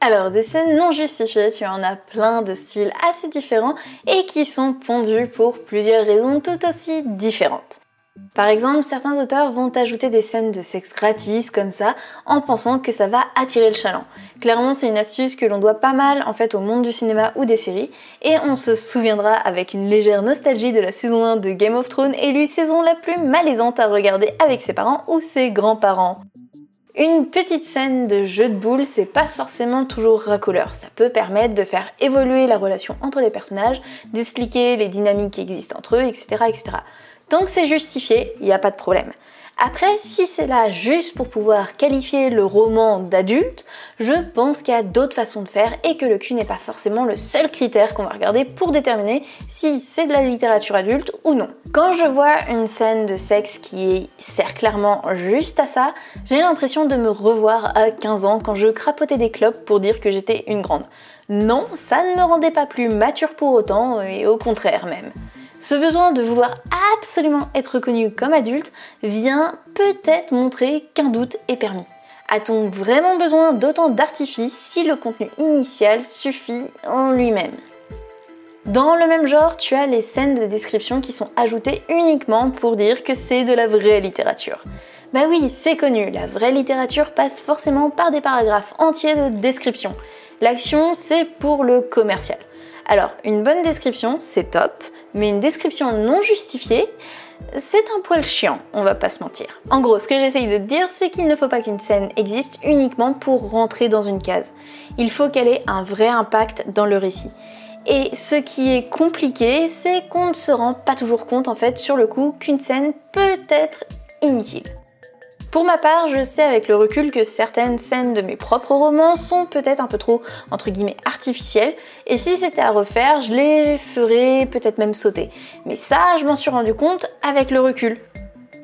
Alors, des scènes non justifiées, tu en as plein de styles assez différents et qui sont pondus pour plusieurs raisons tout aussi différentes. Par exemple, certains auteurs vont ajouter des scènes de sexe gratis comme ça en pensant que ça va attirer le chaland. Clairement, c'est une astuce que l'on doit pas mal en fait au monde du cinéma ou des séries et on se souviendra avec une légère nostalgie de la saison 1 de Game of Thrones élue saison la plus malaisante à regarder avec ses parents ou ses grands-parents. Une petite scène de jeu de boules, c'est pas forcément toujours racoleur. Ça peut permettre de faire évoluer la relation entre les personnages, d'expliquer les dynamiques qui existent entre eux, etc. etc. Tant que c'est justifié, il n'y a pas de problème. Après, si c'est là juste pour pouvoir qualifier le roman d'adulte, je pense qu'il y a d'autres façons de faire et que le cul n'est pas forcément le seul critère qu'on va regarder pour déterminer si c'est de la littérature adulte ou non. Quand je vois une scène de sexe qui sert clairement juste à ça, j'ai l'impression de me revoir à 15 ans quand je crapotais des clopes pour dire que j'étais une grande. Non, ça ne me rendait pas plus mature pour autant, et au contraire même. Ce besoin de vouloir absolument être reconnu comme adulte vient peut-être montrer qu'un doute est permis. A-t-on vraiment besoin d'autant d'artifices si le contenu initial suffit en lui-même? Dans le même genre, tu as les scènes de description qui sont ajoutées uniquement pour dire que c'est de la vraie littérature. Bah oui, c'est connu, la vraie littérature passe forcément par des paragraphes entiers de description. L'action, c'est pour le commercial. Alors, une bonne description, c'est top, mais une description non justifiée, c'est un poil chiant, on va pas se mentir. En gros, ce que j'essaye de dire, c'est qu'il ne faut pas qu'une scène existe uniquement pour rentrer dans une case. Il faut qu'elle ait un vrai impact dans le récit. Et ce qui est compliqué, c'est qu'on ne se rend pas toujours compte en fait sur le coup qu'une scène peut être inutile. Pour ma part, je sais avec le recul que certaines scènes de mes propres romans sont peut-être un peu trop, artificielles, et si c'était à refaire, je les ferais peut-être même sauter. Mais ça, je m'en suis rendu compte avec le recul.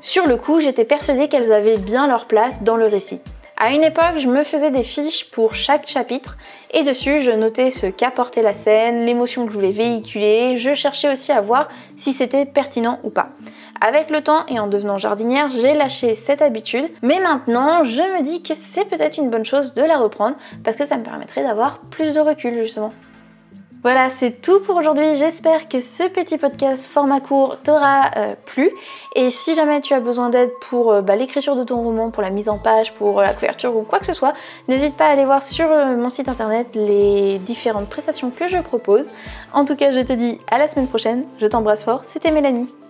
Sur le coup, j'étais persuadée qu'elles avaient bien leur place dans le récit. À une époque, je me faisais des fiches pour chaque chapitre et dessus, je notais ce qu'apportait la scène, l'émotion que je voulais véhiculer. Je cherchais aussi à voir si c'était pertinent ou pas. Avec le temps et en devenant jardinière, j'ai lâché cette habitude, mais maintenant, je me dis que c'est peut-être une bonne chose de la reprendre parce que ça me permettrait d'avoir plus de recul justement. Voilà, c'est tout pour aujourd'hui. J'espère que ce petit podcast format court t'aura euh, plu. Et si jamais tu as besoin d'aide pour euh, bah, l'écriture de ton roman, pour la mise en page, pour la couverture ou quoi que ce soit, n'hésite pas à aller voir sur euh, mon site internet les différentes prestations que je propose. En tout cas, je te dis à la semaine prochaine. Je t'embrasse fort. C'était Mélanie.